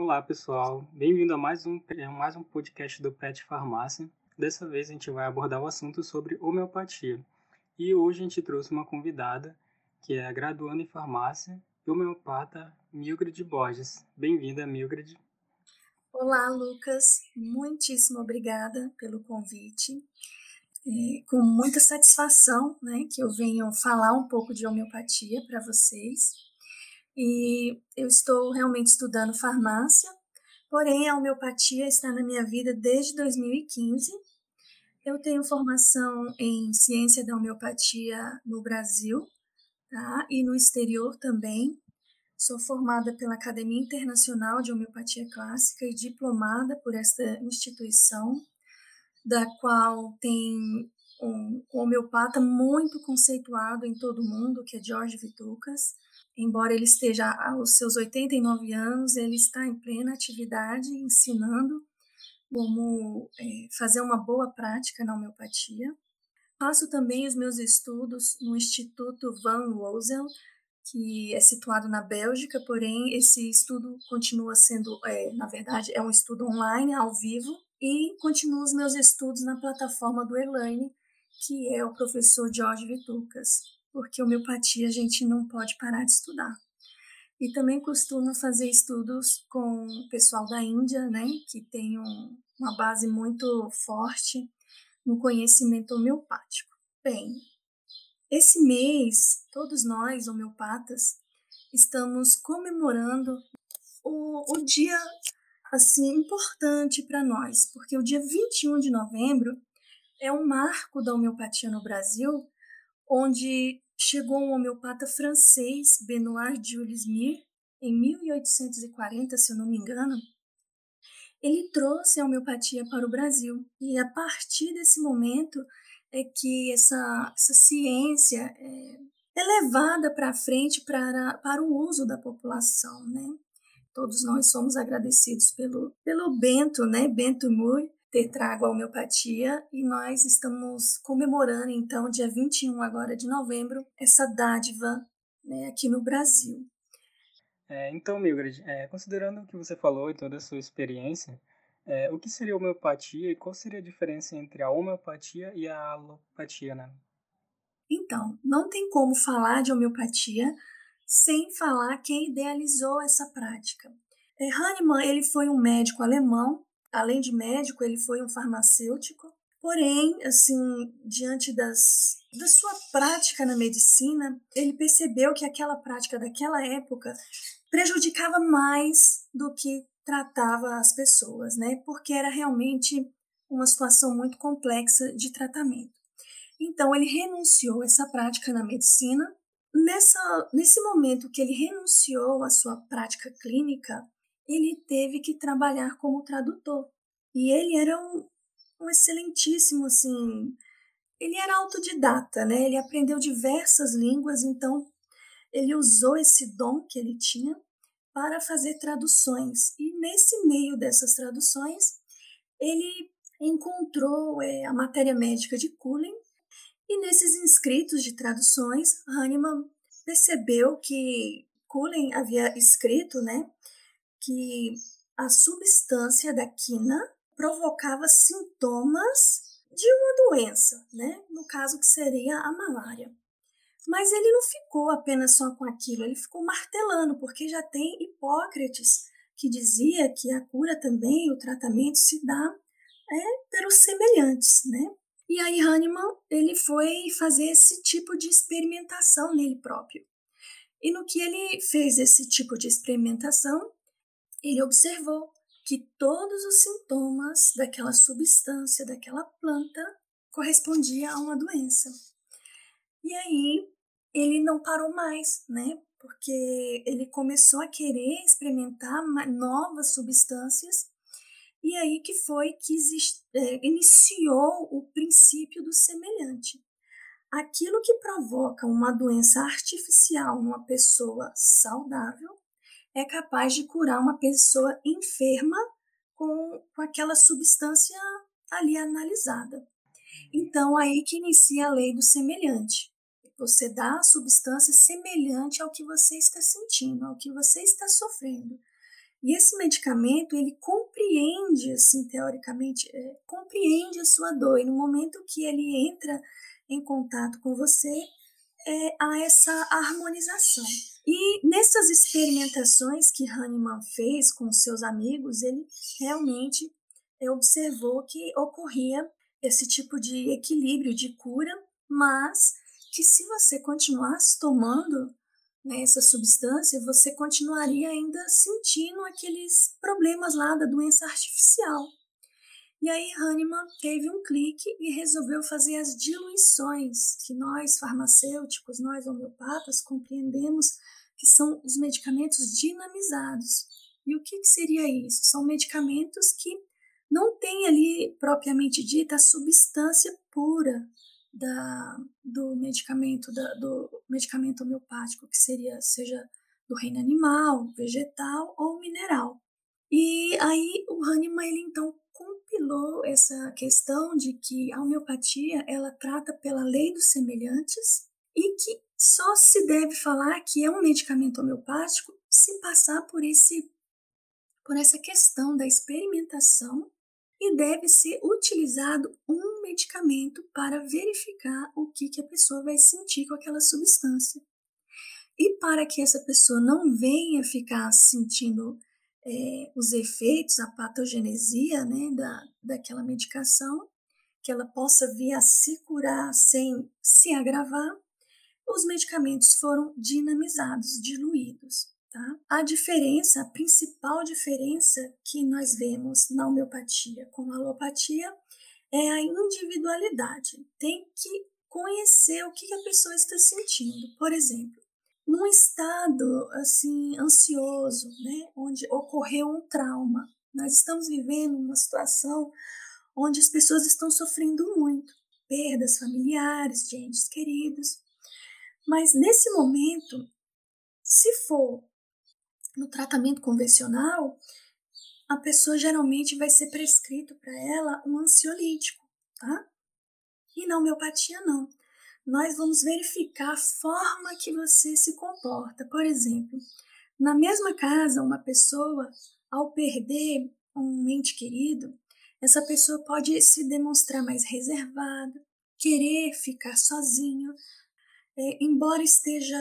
Olá, pessoal. Bem-vindo a mais um, mais um podcast do Pet Farmácia. Dessa vez a gente vai abordar o assunto sobre homeopatia. E hoje a gente trouxe uma convidada, que é a graduanda em farmácia e homeopata Mildred Borges. Bem-vinda, Mildred. Olá, Lucas. Muitíssimo obrigada pelo convite. É, com muita satisfação né, que eu venho falar um pouco de homeopatia para vocês. E eu estou realmente estudando farmácia, porém a homeopatia está na minha vida desde 2015. Eu tenho formação em ciência da homeopatia no Brasil tá? e no exterior também. Sou formada pela Academia Internacional de Homeopatia Clássica e diplomada por esta instituição, da qual tem um homeopata muito conceituado em todo o mundo, que é George Vitucas. Embora ele esteja aos seus 89 anos, ele está em plena atividade, ensinando como é, fazer uma boa prática na homeopatia. Faço também os meus estudos no Instituto Van Rosel, que é situado na Bélgica, porém esse estudo continua sendo, é, na verdade, é um estudo online, ao vivo, e continuo os meus estudos na plataforma do Elaine, que é o professor Jorge Vitucas, porque homeopatia a gente não pode parar de estudar. E também costumo fazer estudos com o pessoal da Índia, né, que tem um, uma base muito forte no conhecimento homeopático. Bem, esse mês, todos nós, homeopatas, estamos comemorando o, o dia assim importante para nós, porque o dia 21 de novembro é um marco da homeopatia no Brasil, onde chegou um homeopata francês, Benoit Jules em 1840, se eu não me engano. Ele trouxe a homeopatia para o Brasil e a partir desse momento é que essa, essa ciência é, é levada para frente para, para o uso da população, né? Todos nós somos agradecidos pelo, pelo Bento, né? Bento Moore, ter trago a homeopatia e nós estamos comemorando, então, dia 21 agora de novembro, essa dádiva né, aqui no Brasil. É, então, Mildred, é, considerando o que você falou e toda a sua experiência, é, o que seria homeopatia e qual seria a diferença entre a homeopatia e a alopatia, né? Então, não tem como falar de homeopatia sem falar quem idealizou essa prática. É, Hahnemann ele foi um médico alemão, além de médico, ele foi um farmacêutico. Porém, assim, diante das, da sua prática na medicina, ele percebeu que aquela prática daquela época prejudicava mais do que tratava as pessoas, né? Porque era realmente uma situação muito complexa de tratamento. Então ele renunciou a essa prática na medicina. Nessa, nesse momento que ele renunciou à sua prática clínica, ele teve que trabalhar como tradutor. E ele era um, um excelentíssimo, assim, ele era autodidata, né? Ele aprendeu diversas línguas, então ele usou esse dom que ele tinha para fazer traduções. E nesse meio dessas traduções, ele encontrou é, a matéria médica de Cullen, e nesses inscritos de traduções, Hahnemann percebeu que Cullen havia escrito né, que a substância da quina provocava sintomas de uma doença, né? no caso que seria a malária. Mas ele não ficou apenas só com aquilo, ele ficou martelando, porque já tem Hipócrates que dizia que a cura também, o tratamento se dá é, pelos semelhantes, né? E aí Hahnemann ele foi fazer esse tipo de experimentação nele próprio. E no que ele fez esse tipo de experimentação, ele observou que todos os sintomas daquela substância, daquela planta, correspondia a uma doença. E aí ele não parou mais, né? Porque ele começou a querer experimentar novas substâncias e aí que foi que é, iniciou o princípio do semelhante. Aquilo que provoca uma doença artificial numa pessoa saudável é capaz de curar uma pessoa enferma com, com aquela substância ali analisada. Então, aí que inicia a lei do semelhante. Você dá a substância semelhante ao que você está sentindo, ao que você está sofrendo. E esse medicamento, ele compreende, assim, teoricamente, é, compreende a sua dor. E no momento que ele entra em contato com você, é, há essa harmonização. E nessas experimentações que Hahnemann fez com seus amigos, ele realmente observou que ocorria esse tipo de equilíbrio de cura, mas que se você continuasse tomando né, essa substância, você continuaria ainda sentindo aqueles problemas lá da doença artificial. E aí Hahnemann teve um clique e resolveu fazer as diluições que nós farmacêuticos, nós homeopatas compreendemos que são os medicamentos dinamizados. E o que, que seria isso? São medicamentos que não têm ali propriamente dita a substância pura da, do medicamento da, do medicamento homeopático, que seria seja do reino animal, vegetal ou mineral. E aí o Hahnemann ele então compilou essa questão de que a homeopatia ela trata pela lei dos semelhantes e que só se deve falar que é um medicamento homeopático se passar por esse por essa questão da experimentação e deve ser utilizado um medicamento para verificar o que, que a pessoa vai sentir com aquela substância. E para que essa pessoa não venha ficar sentindo é, os efeitos, a patogenesia né, da, daquela medicação, que ela possa vir a se curar sem se agravar, os medicamentos foram dinamizados, diluídos. Tá? A diferença, a principal diferença que nós vemos na homeopatia com a alopatia é a individualidade. Tem que conhecer o que a pessoa está sentindo. Por exemplo, num estado assim ansioso, né, onde ocorreu um trauma. Nós estamos vivendo uma situação onde as pessoas estão sofrendo muito, perdas familiares, de entes queridos. Mas nesse momento, se for no tratamento convencional, a pessoa geralmente vai ser prescrito para ela um ansiolítico, tá? E na homeopatia não nós vamos verificar a forma que você se comporta. Por exemplo, na mesma casa, uma pessoa, ao perder um ente querido, essa pessoa pode se demonstrar mais reservada, querer ficar sozinho, é, embora esteja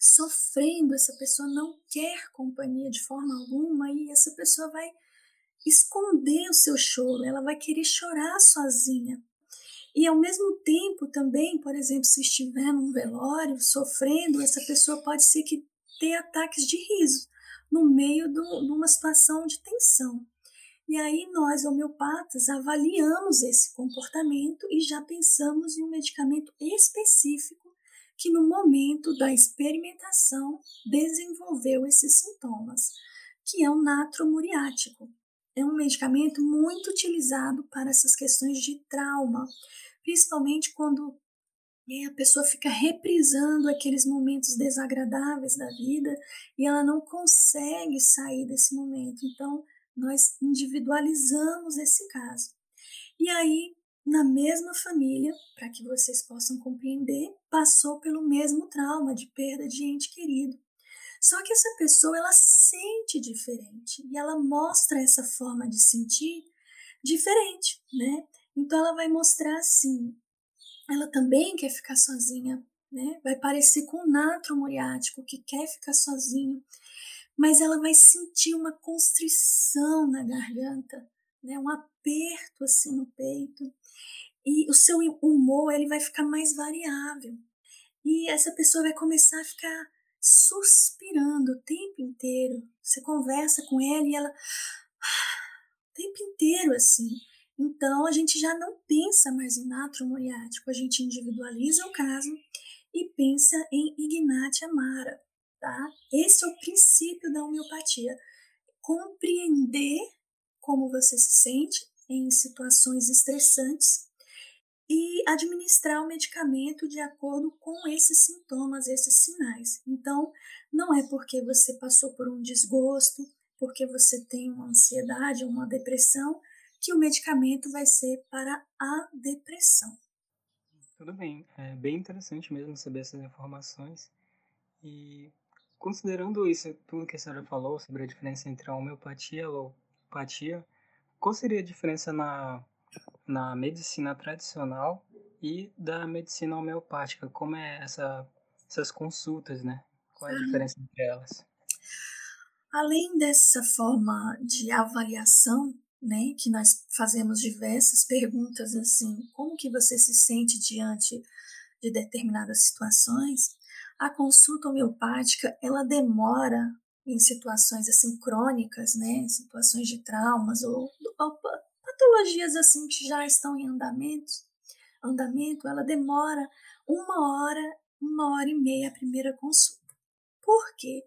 sofrendo, essa pessoa não quer companhia de forma alguma e essa pessoa vai esconder o seu choro, ela vai querer chorar sozinha. E ao mesmo tempo também, por exemplo, se estiver num velório sofrendo, essa pessoa pode ser que tenha ataques de riso no meio de uma situação de tensão. E aí nós, homeopatas, avaliamos esse comportamento e já pensamos em um medicamento específico que no momento da experimentação desenvolveu esses sintomas, que é o natro muriático. É um medicamento muito utilizado para essas questões de trauma, principalmente quando né, a pessoa fica reprisando aqueles momentos desagradáveis da vida e ela não consegue sair desse momento. Então, nós individualizamos esse caso. E aí, na mesma família, para que vocês possam compreender, passou pelo mesmo trauma de perda de ente querido. Só que essa pessoa ela sente diferente e ela mostra essa forma de sentir diferente, né? Então ela vai mostrar assim, ela também quer ficar sozinha, né? Vai parecer com o natro muriático que quer ficar sozinho, mas ela vai sentir uma constrição na garganta, né? Um aperto assim no peito. E o seu humor ele vai ficar mais variável. E essa pessoa vai começar a ficar suspirando o tempo inteiro. Você conversa com ela e ela o tempo inteiro assim. Então, a gente já não pensa mais em natro muriático, a gente individualiza o caso e pensa em Ignati Amara, tá? Esse é o princípio da homeopatia. Compreender como você se sente em situações estressantes e administrar o medicamento de acordo com esses sintomas, esses sinais. Então, não é porque você passou por um desgosto, porque você tem uma ansiedade, uma depressão, que o medicamento vai ser para a depressão. Tudo bem, é bem interessante mesmo saber essas informações. E considerando isso, tudo que a senhora falou sobre a diferença entre a homeopatia e a alopatia, qual seria a diferença na, na medicina tradicional e da medicina homeopática? Como é essa, essas consultas, né? Qual é a diferença entre elas? Além dessa forma de avaliação, né, que nós fazemos diversas perguntas assim, como que você se sente diante de determinadas situações, a consulta homeopática, ela demora em situações assim crônicas, né, situações de traumas ou, ou patologias assim que já estão em andamento, andamento, ela demora uma hora, uma hora e meia a primeira consulta. Por quê?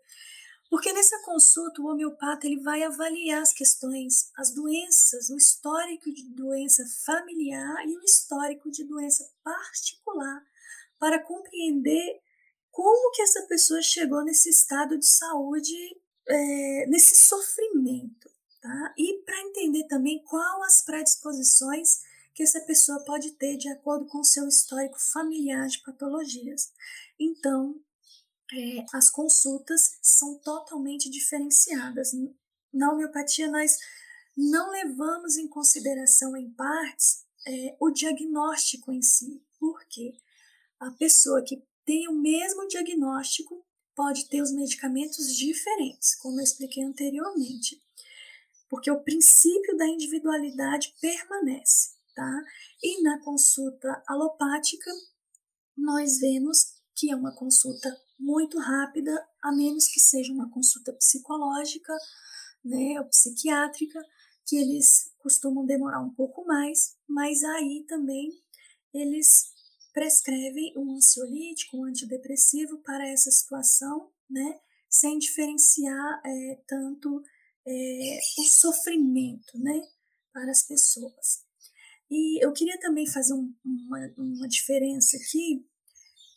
Porque nessa consulta o homeopata ele vai avaliar as questões, as doenças, o histórico de doença familiar e o histórico de doença particular para compreender como que essa pessoa chegou nesse estado de saúde, é, nesse sofrimento, tá? E para entender também qual as predisposições que essa pessoa pode ter de acordo com o seu histórico familiar de patologias. Então, é, as consultas são totalmente diferenciadas. Na homeopatia, nós não levamos em consideração, em partes, é, o diagnóstico em si. Por quê? A pessoa que tem o mesmo diagnóstico pode ter os medicamentos diferentes, como eu expliquei anteriormente, porque o princípio da individualidade permanece, tá? E na consulta alopática, nós vemos que é uma consulta muito rápida, a menos que seja uma consulta psicológica, né, ou psiquiátrica, que eles costumam demorar um pouco mais, mas aí também eles prescrevem um ansiolítico, um antidepressivo para essa situação, né, sem diferenciar é, tanto é, o sofrimento, né, para as pessoas. E eu queria também fazer um, uma, uma diferença aqui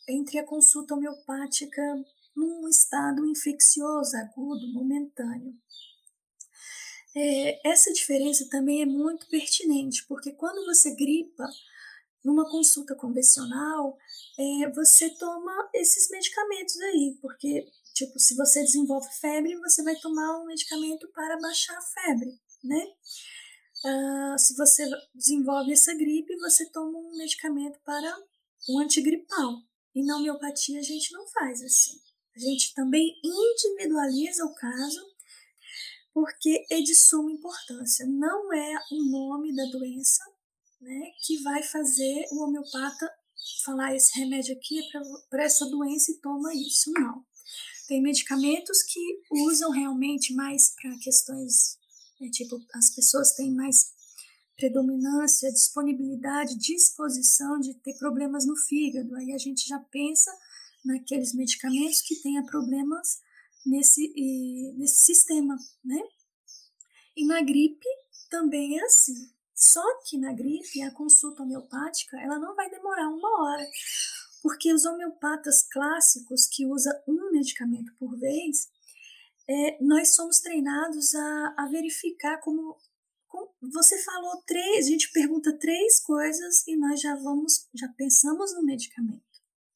entre a consulta homeopática num estado infeccioso, agudo, momentâneo. É, essa diferença também é muito pertinente, porque quando você gripa, numa consulta convencional, é, você toma esses medicamentos aí, porque, tipo, se você desenvolve febre, você vai tomar um medicamento para baixar a febre, né? Uh, se você desenvolve essa gripe, você toma um medicamento para um antigripal. E na homeopatia a gente não faz assim. A gente também individualiza o caso porque é de suma importância. Não é o nome da doença né, que vai fazer o homeopata falar esse remédio aqui é para essa doença e toma isso. Não. Tem medicamentos que usam realmente mais para questões, né, tipo, as pessoas têm mais predominância, disponibilidade, disposição de ter problemas no fígado. Aí a gente já pensa naqueles medicamentos que tenha problemas nesse, nesse sistema, né? E na gripe também é assim. Só que na gripe, a consulta homeopática, ela não vai demorar uma hora, porque os homeopatas clássicos que usam um medicamento por vez, é, nós somos treinados a, a verificar como você falou três, a gente pergunta três coisas e nós já vamos, já pensamos no medicamento,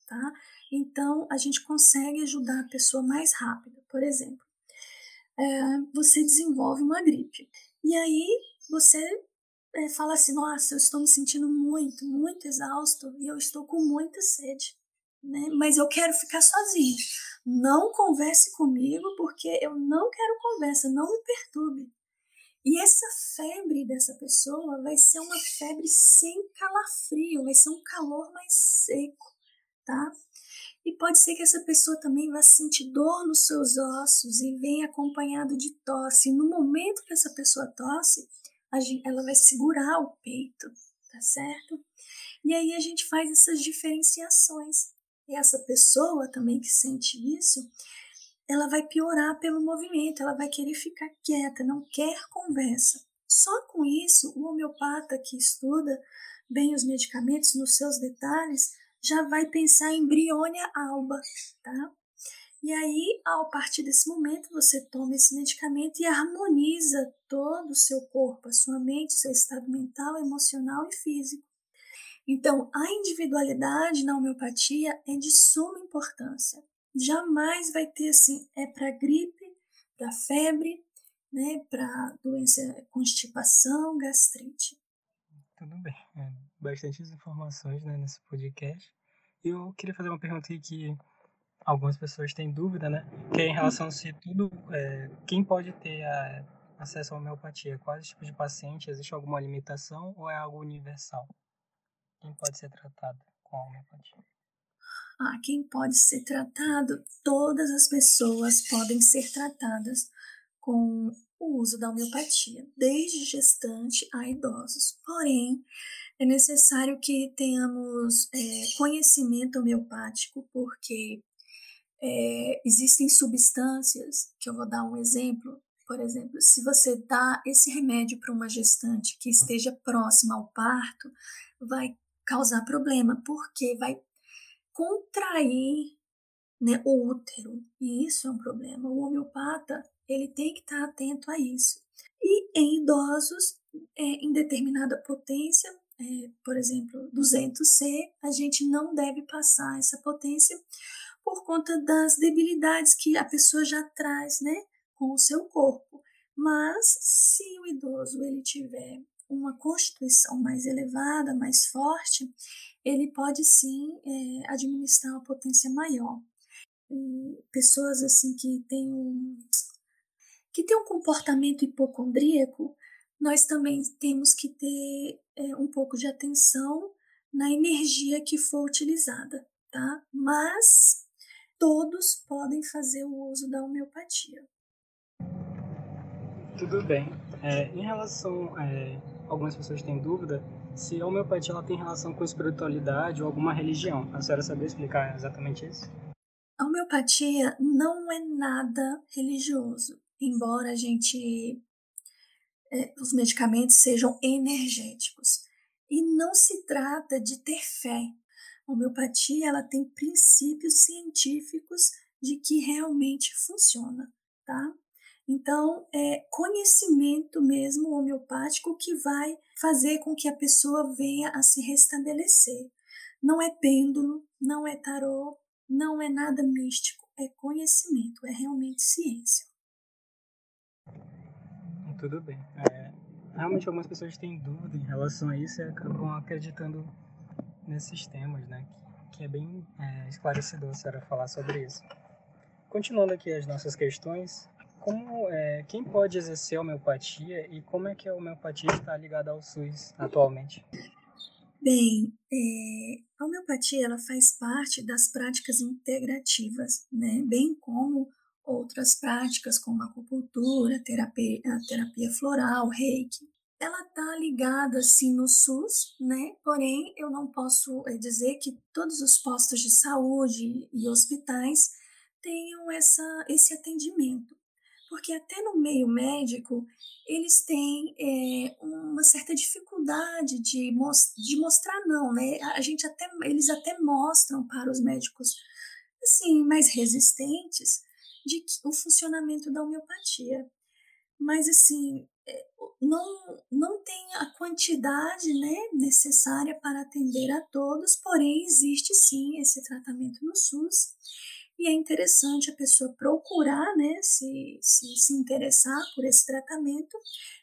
tá? Então a gente consegue ajudar a pessoa mais rápido. Por exemplo, é, você desenvolve uma gripe e aí você é, fala assim: Nossa, eu estou me sentindo muito, muito exausto e eu estou com muita sede, né? Mas eu quero ficar sozinho. Não converse comigo porque eu não quero conversa, não me perturbe. E essa febre dessa pessoa vai ser uma febre sem calafrio, vai ser um calor mais seco, tá? E pode ser que essa pessoa também vá sentir dor nos seus ossos e venha acompanhado de tosse. No momento que essa pessoa tosse, ela vai segurar o peito, tá certo? E aí a gente faz essas diferenciações. E essa pessoa também que sente isso, ela vai piorar pelo movimento, ela vai querer ficar quieta, não quer conversa. Só com isso, o homeopata que estuda bem os medicamentos nos seus detalhes já vai pensar em Brionia alba, tá? E aí, a partir desse momento, você toma esse medicamento e harmoniza todo o seu corpo, a sua mente, seu estado mental, emocional e físico. Então, a individualidade na homeopatia é de suma importância Jamais vai ter assim, é para gripe, para febre, né, para doença, constipação, gastrite. Tudo bem, é, bastantes informações né, nesse podcast. Eu queria fazer uma pergunta aqui que algumas pessoas têm dúvida, né? Que é em relação se tudo, é, quem pode ter a, acesso à homeopatia? Quais tipos de paciente? Existe alguma limitação ou é algo universal? Quem pode ser tratado com a homeopatia? Ah, quem pode ser tratado? Todas as pessoas podem ser tratadas com o uso da homeopatia, desde gestante a idosos. Porém, é necessário que tenhamos é, conhecimento homeopático, porque é, existem substâncias, que eu vou dar um exemplo, por exemplo, se você dá esse remédio para uma gestante que esteja próxima ao parto, vai causar problema, porque vai contrair né, o útero, e isso é um problema. O homeopata ele tem que estar atento a isso. E em idosos, é, em determinada potência, é, por exemplo, 200C, a gente não deve passar essa potência por conta das debilidades que a pessoa já traz, né, com o seu corpo. Mas se o idoso ele tiver uma constituição mais elevada, mais forte, ele pode sim é, administrar uma potência maior. E pessoas assim que têm um, que tem um comportamento hipocondríaco, nós também temos que ter é, um pouco de atenção na energia que for utilizada, tá? Mas todos podem fazer o uso da homeopatia. Tudo bem. É, em relação, é, algumas pessoas têm dúvida se a homeopatia ela tem relação com espiritualidade ou alguma religião. A senhora sabe explicar exatamente isso? A homeopatia não é nada religioso, embora a gente é, os medicamentos sejam energéticos. E não se trata de ter fé. A homeopatia ela tem princípios científicos de que realmente funciona, tá? Então, é conhecimento mesmo homeopático que vai fazer com que a pessoa venha a se restabelecer. Não é pêndulo, não é tarô, não é nada místico, é conhecimento, é realmente ciência. Tudo bem. É, realmente algumas pessoas têm dúvida em relação a isso e acabam acreditando nesses temas, né? Que, que é bem é, esclarecedor a senhora falar sobre isso. Continuando aqui as nossas questões, como é, quem pode exercer a homeopatia e como é que a homeopatia está ligada ao SUS atualmente? Bem, é, a homeopatia ela faz parte das práticas integrativas, né? bem como outras práticas como acupuntura, terapia, terapia floral, reiki. Ela está ligada assim no SUS, né? Porém, eu não posso é, dizer que todos os postos de saúde e hospitais tenham essa, esse atendimento, porque até no meio médico eles têm é, uma certa dificuldade de, de mostrar não, né? A gente até eles até mostram para os médicos assim mais resistentes de o funcionamento da homeopatia. Mas, assim, é, não, não tem a quantidade né, necessária para atender a todos, porém, existe sim esse tratamento no SUS. E é interessante a pessoa procurar, né, se, se, se interessar por esse tratamento.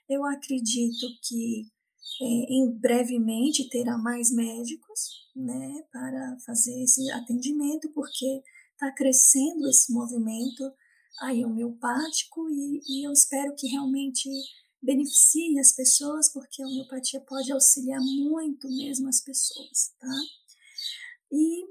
Eu acredito que é, em brevemente terá mais médicos né, para fazer esse atendimento, porque está crescendo esse movimento aí homeopático e, e eu espero que realmente beneficie as pessoas, porque a homeopatia pode auxiliar muito mesmo as pessoas, tá? E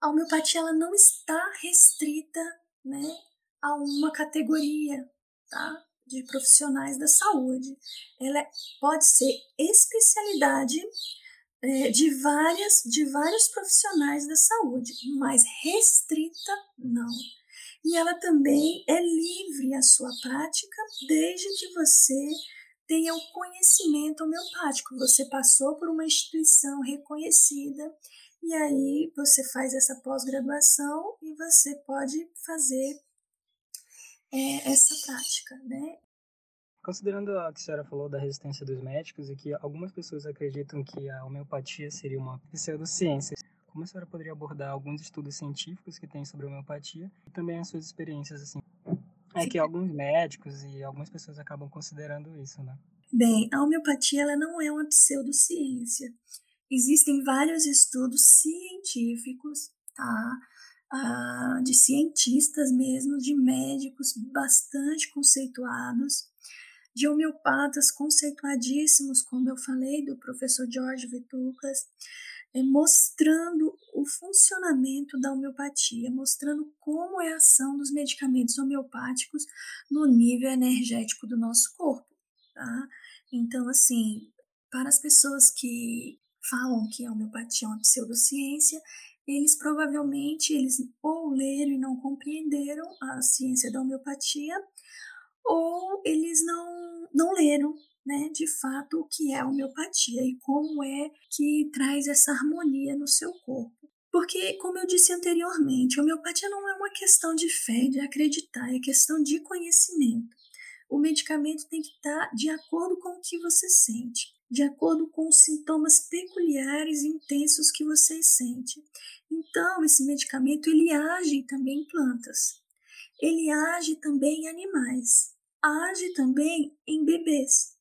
a homeopatia ela não está restrita, né, a uma categoria, tá? De profissionais da saúde. Ela é, pode ser especialidade é, de, várias, de vários profissionais da saúde, mas restrita não. E ela também é livre a sua prática, desde que você tenha o conhecimento homeopático. Você passou por uma instituição reconhecida e aí você faz essa pós-graduação e você pode fazer é, essa prática, né? Considerando o que a senhora falou da resistência dos médicos e que algumas pessoas acreditam que a homeopatia seria uma pseudociência, como a senhora poderia abordar alguns estudos científicos que tem sobre homeopatia e também as suas experiências, assim. É que alguns médicos e algumas pessoas acabam considerando isso, né? Bem, a homeopatia ela não é uma pseudociência. Existem vários estudos científicos, tá? Ah, de cientistas mesmo, de médicos bastante conceituados, de homeopatas conceituadíssimos, como eu falei, do professor George Vitucas, é, mostrando o funcionamento da homeopatia, mostrando como é a ação dos medicamentos homeopáticos no nível energético do nosso corpo, tá? Então, assim, para as pessoas que falam que a homeopatia é uma pseudociência, eles provavelmente eles ou leram e não compreenderam a ciência da homeopatia, ou eles não, não leram né, de fato o que é a homeopatia e como é que traz essa harmonia no seu corpo. Porque, como eu disse anteriormente, a homeopatia não é uma questão de fé, de acreditar, é questão de conhecimento. O medicamento tem que estar de acordo com o que você sente, de acordo com os sintomas peculiares e intensos que você sente. Então, esse medicamento ele age também em plantas. Ele age também em animais. Age também em bebês.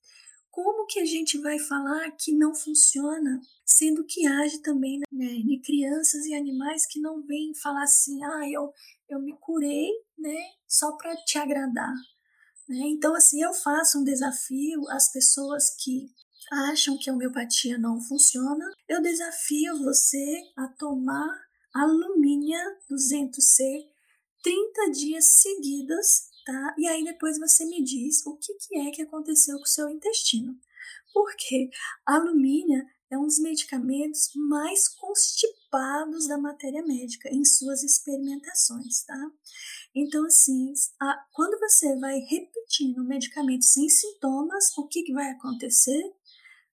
Como que a gente vai falar que não funciona, sendo que age também né, em crianças e animais que não vêm falar assim, ah, eu, eu me curei, né, só para te agradar. Né? Então, assim, eu faço um desafio às pessoas que acham que a homeopatia não funciona, eu desafio você a tomar alumínio 200C 30 dias seguidos tá? E aí depois você me diz o que, que é que aconteceu com o seu intestino. Porque a alumínio é um dos medicamentos mais constipados da matéria médica em suas experimentações, tá? Então, assim, a, quando você vai repetindo o medicamento sem sintomas, o que, que vai acontecer?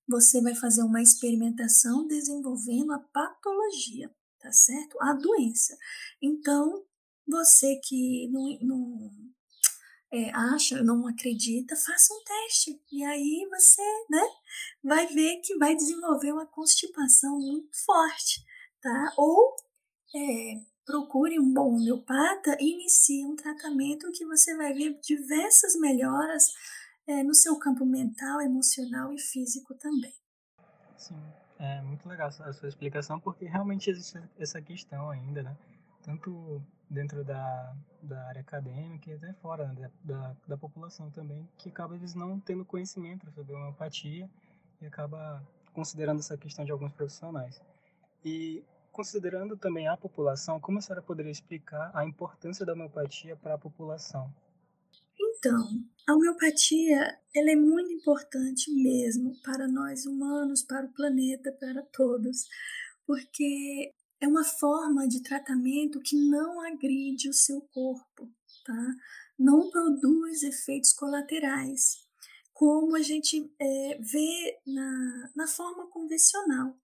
Você vai fazer uma experimentação desenvolvendo a patologia, tá certo? A doença. Então, você que não, não é, acha, não acredita, faça um teste. E aí você né, vai ver que vai desenvolver uma constipação muito forte. Tá? Ou é, procure um bom homeopata e inicie um tratamento que você vai ver diversas melhoras é, no seu campo mental, emocional e físico também. Sim, é muito legal a sua explicação, porque realmente existe essa questão ainda, né? Tanto dentro da, da área acadêmica e até fora né, da, da população também, que acaba eles não tendo conhecimento sobre a homeopatia e acaba considerando essa questão de alguns profissionais. E considerando também a população, como a senhora poderia explicar a importância da homeopatia para a população? Então, a homeopatia ela é muito importante mesmo para nós humanos, para o planeta, para todos, porque é uma forma de tratamento que não agride o seu corpo, tá? Não produz efeitos colaterais, como a gente é, vê na, na forma convencional.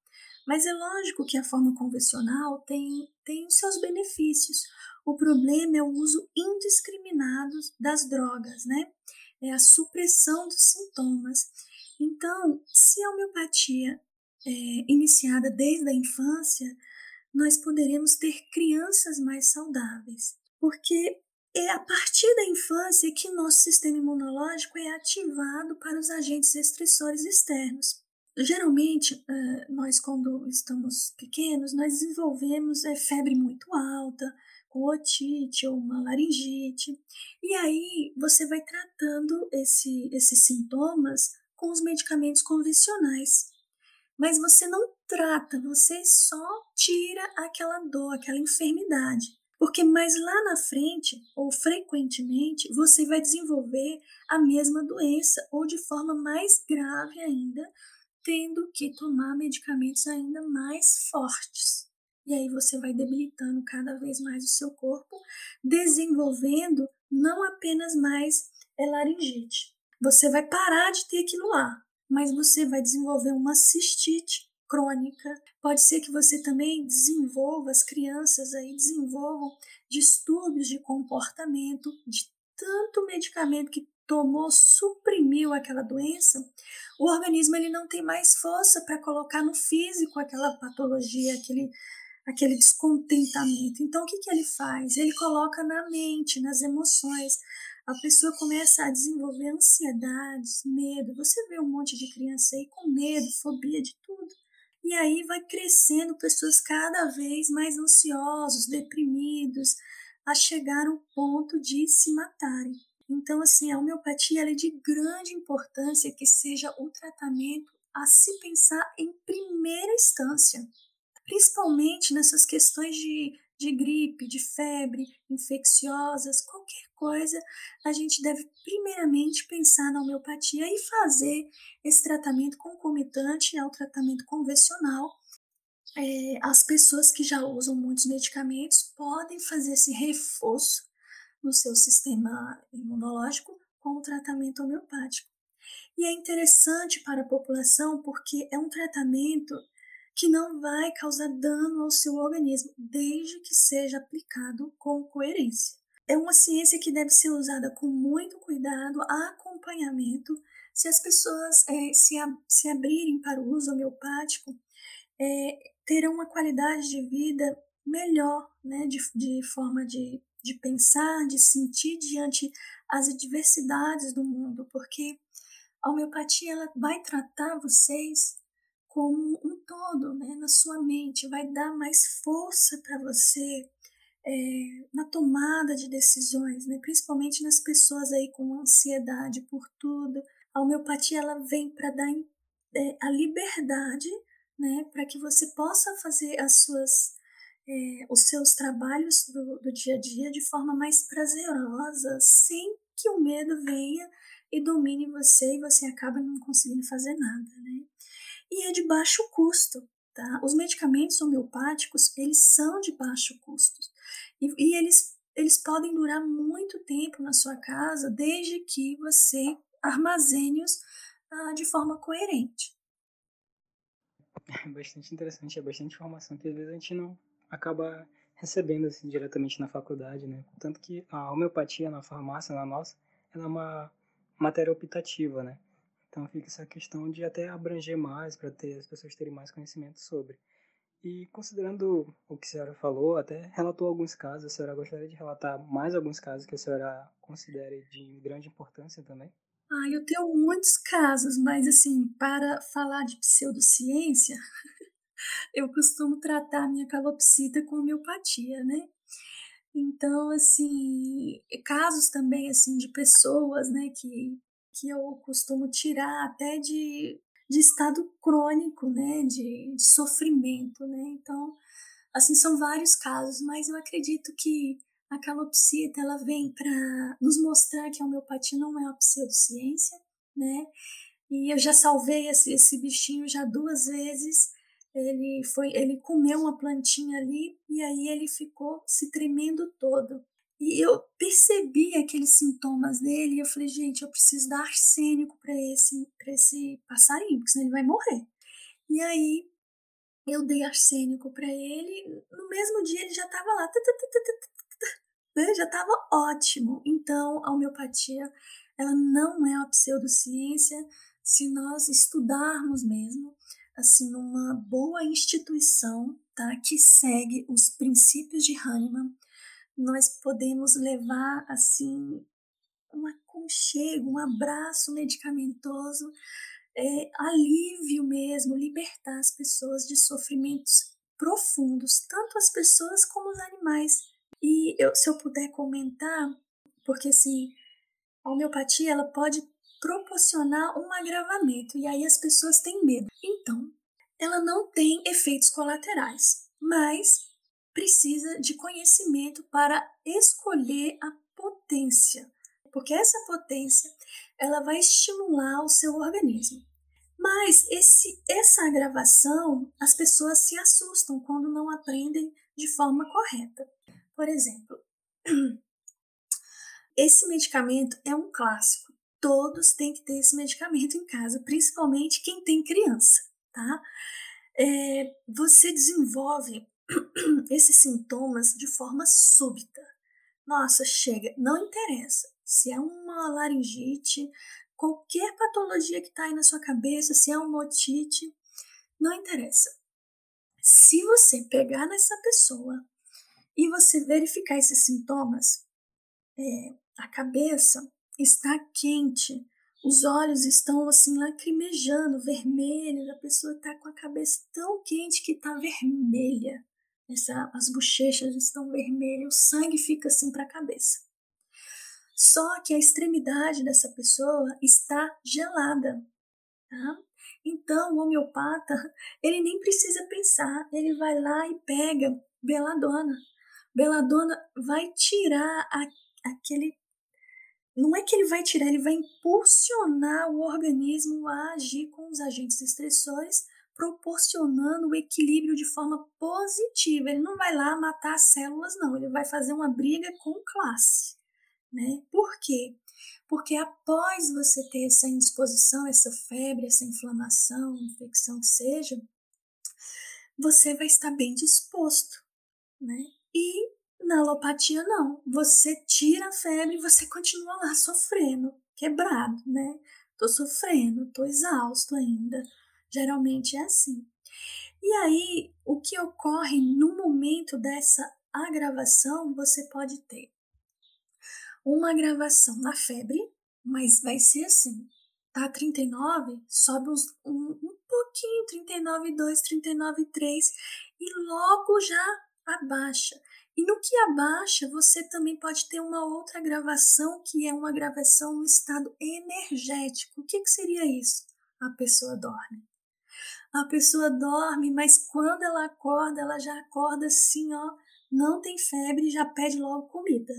Mas é lógico que a forma convencional tem, tem os seus benefícios. O problema é o uso indiscriminado das drogas, né? É a supressão dos sintomas. Então, se a homeopatia é iniciada desde a infância, nós poderemos ter crianças mais saudáveis, porque é a partir da infância que nosso sistema imunológico é ativado para os agentes estressores externos. Geralmente, eh, nós quando estamos pequenos, nós desenvolvemos eh, febre muito alta, com otite ou uma laringite, e aí você vai tratando esse, esses sintomas com os medicamentos convencionais. Mas você não trata, você só tira aquela dor, aquela enfermidade. Porque mais lá na frente, ou frequentemente, você vai desenvolver a mesma doença, ou de forma mais grave ainda, tendo que tomar medicamentos ainda mais fortes. E aí você vai debilitando cada vez mais o seu corpo, desenvolvendo não apenas mais laringite. Você vai parar de ter aquilo lá, mas você vai desenvolver uma cistite crônica. Pode ser que você também desenvolva, as crianças aí desenvolvam distúrbios de comportamento, de tanto medicamento que tomou, suprimiu aquela doença, o organismo ele não tem mais força para colocar no físico aquela patologia, aquele, aquele descontentamento. Então, o que, que ele faz? Ele coloca na mente, nas emoções. A pessoa começa a desenvolver ansiedades, medo. Você vê um monte de criança aí com medo, fobia de tudo. E aí vai crescendo pessoas cada vez mais ansiosos, deprimidos, a chegar ao ponto de se matarem. Então, assim, a homeopatia é de grande importância que seja o tratamento a se pensar em primeira instância, principalmente nessas questões de, de gripe, de febre, infecciosas, qualquer coisa, a gente deve primeiramente pensar na homeopatia e fazer esse tratamento concomitante ao tratamento convencional. É, as pessoas que já usam muitos medicamentos podem fazer esse reforço no seu sistema imunológico com o tratamento homeopático. E é interessante para a população porque é um tratamento que não vai causar dano ao seu organismo, desde que seja aplicado com coerência. É uma ciência que deve ser usada com muito cuidado, acompanhamento. Se as pessoas é, se, a, se abrirem para o uso homeopático, é, terão uma qualidade de vida melhor, né, de, de forma de de pensar, de sentir diante as adversidades do mundo, porque a homeopatia ela vai tratar vocês como um todo, né, na sua mente, vai dar mais força para você é, na tomada de decisões, né, principalmente nas pessoas aí com ansiedade por tudo. A homeopatia ela vem para dar é, a liberdade, né, para que você possa fazer as suas é, os seus trabalhos do, do dia a dia de forma mais prazerosa, sem que o medo venha e domine você e você acaba não conseguindo fazer nada, né? E é de baixo custo, tá? Os medicamentos homeopáticos, eles são de baixo custo e, e eles, eles podem durar muito tempo na sua casa, desde que você armazene-os ah, de forma coerente. É bastante interessante, é bastante informação que às vezes a gente não, acaba recebendo assim, diretamente na faculdade, né? Tanto que a homeopatia na farmácia, na nossa, ela é uma matéria optativa, né? Então fica essa questão de até abranger mais para ter as pessoas terem mais conhecimento sobre. E considerando o que a senhora falou, até relatou alguns casos, a senhora gostaria de relatar mais alguns casos que a senhora considere de grande importância também? Ah, eu tenho muitos casos, mas assim, para falar de pseudociência, eu costumo tratar minha calopsita com homeopatia, né? Então, assim, casos também, assim, de pessoas, né, que, que eu costumo tirar até de, de estado crônico, né, de, de sofrimento, né? Então, assim, são vários casos, mas eu acredito que a calopsita, ela vem para nos mostrar que a homeopatia não é uma pseudociência, né? E eu já salvei esse, esse bichinho já duas vezes, ele foi, ele comeu uma plantinha ali e aí ele ficou se tremendo todo. E eu percebi aqueles sintomas dele e eu falei, gente, eu preciso dar arsênico para esse, esse passarinho, porque senão ele vai morrer. E aí eu dei arsênico para ele, no mesmo dia ele já estava lá, né? já estava ótimo. Então, a homeopatia, ela não é uma pseudociência se nós estudarmos mesmo assim numa boa instituição, tá, que segue os princípios de Hahnemann, nós podemos levar assim um aconchego, um abraço medicamentoso, é, alívio mesmo, libertar as pessoas de sofrimentos profundos, tanto as pessoas como os animais. E eu, se eu puder comentar, porque assim, a homeopatia ela pode proporcionar um agravamento e aí as pessoas têm medo. Então, ela não tem efeitos colaterais, mas precisa de conhecimento para escolher a potência, porque essa potência ela vai estimular o seu organismo. Mas esse, essa agravação, as pessoas se assustam quando não aprendem de forma correta. Por exemplo, esse medicamento é um clássico todos têm que ter esse medicamento em casa, principalmente quem tem criança, tá? É, você desenvolve esses sintomas de forma súbita. Nossa, chega, não interessa se é uma laringite, qualquer patologia que está aí na sua cabeça, se é uma otite, não interessa. Se você pegar nessa pessoa e você verificar esses sintomas, é, a cabeça está quente, os olhos estão assim lacrimejando, vermelhos, a pessoa está com a cabeça tão quente que está vermelha. Essa, as bochechas estão vermelhas, o sangue fica assim para a cabeça. Só que a extremidade dessa pessoa está gelada. Tá? Então, o homeopata, ele nem precisa pensar, ele vai lá e pega beladona. Beladona vai tirar a, aquele não é que ele vai tirar, ele vai impulsionar o organismo a agir com os agentes estressores, proporcionando o equilíbrio de forma positiva. Ele não vai lá matar as células, não, ele vai fazer uma briga com classe. Né? Por quê? Porque após você ter essa indisposição, essa febre, essa inflamação, infecção que seja, você vai estar bem disposto. Né? E na alopatia, não. Você tira a febre e você continua lá sofrendo, quebrado, né? Tô sofrendo, tô exausto ainda. Geralmente é assim. E aí, o que ocorre no momento dessa agravação, você pode ter uma agravação na febre, mas vai ser assim. Tá 39, sobe uns, um, um pouquinho, 39,2, 39,3 e logo já abaixa. E no que abaixa, você também pode ter uma outra gravação, que é uma gravação no estado energético. O que, que seria isso? A pessoa dorme. A pessoa dorme, mas quando ela acorda, ela já acorda assim, ó, não tem febre, já pede logo comida.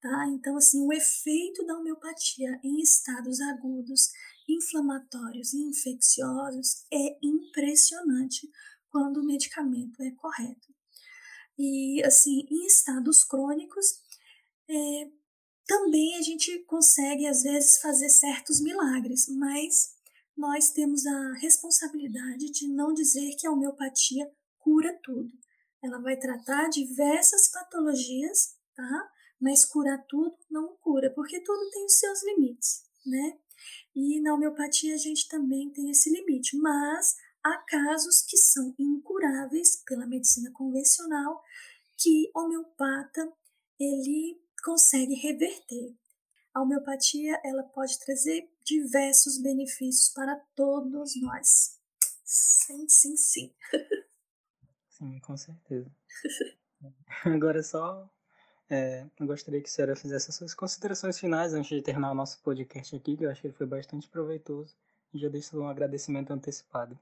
Tá? Então, assim, o efeito da homeopatia em estados agudos, inflamatórios e infecciosos é impressionante quando o medicamento é correto. E, assim, em estados crônicos, é, também a gente consegue, às vezes, fazer certos milagres, mas nós temos a responsabilidade de não dizer que a homeopatia cura tudo. Ela vai tratar diversas patologias, tá? Mas curar tudo não cura, porque tudo tem os seus limites, né? E na homeopatia a gente também tem esse limite, mas há casos que são incuráveis pela medicina convencional que homeopata ele consegue reverter. A homeopatia ela pode trazer diversos benefícios para todos nós. Sim, sim, sim. Sim, com certeza. Agora só é, eu gostaria que a senhora fizesse as suas considerações finais antes de terminar o nosso podcast aqui, que eu acho que ele foi bastante proveitoso. E já deixo um agradecimento antecipado.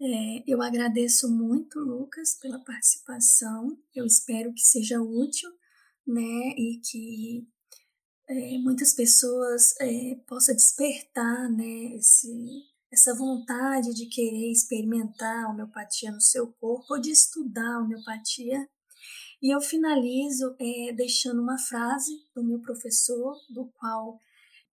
É, eu agradeço muito, Lucas, pela participação. Eu espero que seja útil, né, e que é, muitas pessoas é, possa despertar, né, esse, essa vontade de querer experimentar a homeopatia no seu corpo ou de estudar a homeopatia. E eu finalizo é, deixando uma frase do meu professor, do qual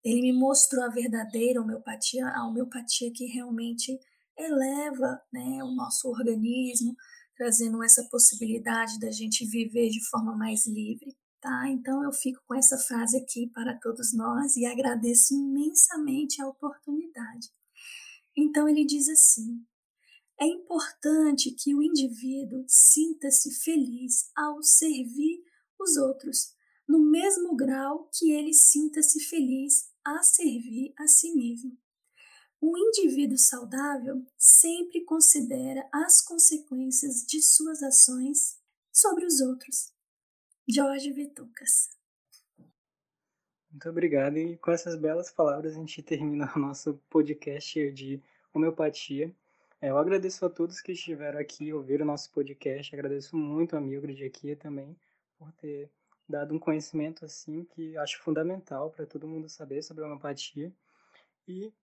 ele me mostrou a verdadeira homeopatia, a homeopatia que realmente eleva né, o nosso organismo, trazendo essa possibilidade da gente viver de forma mais livre. Tá? Então eu fico com essa frase aqui para todos nós e agradeço imensamente a oportunidade. Então ele diz assim: é importante que o indivíduo sinta-se feliz ao servir os outros, no mesmo grau que ele sinta-se feliz a servir a si mesmo. Um indivíduo saudável sempre considera as consequências de suas ações sobre os outros. Jorge Vitucas. Muito obrigado. E com essas belas palavras a gente termina o nosso podcast de homeopatia. É, eu agradeço a todos que estiveram aqui, ouviram o nosso podcast. Agradeço muito a Mildred aqui também por ter dado um conhecimento assim que acho fundamental para todo mundo saber sobre a homeopatia. E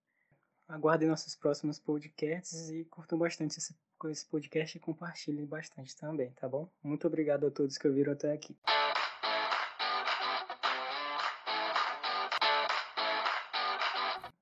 aguardem nossos próximos podcasts e curtam bastante esse, esse podcast e compartilhem bastante também, tá bom? Muito obrigado a todos que ouviram até aqui.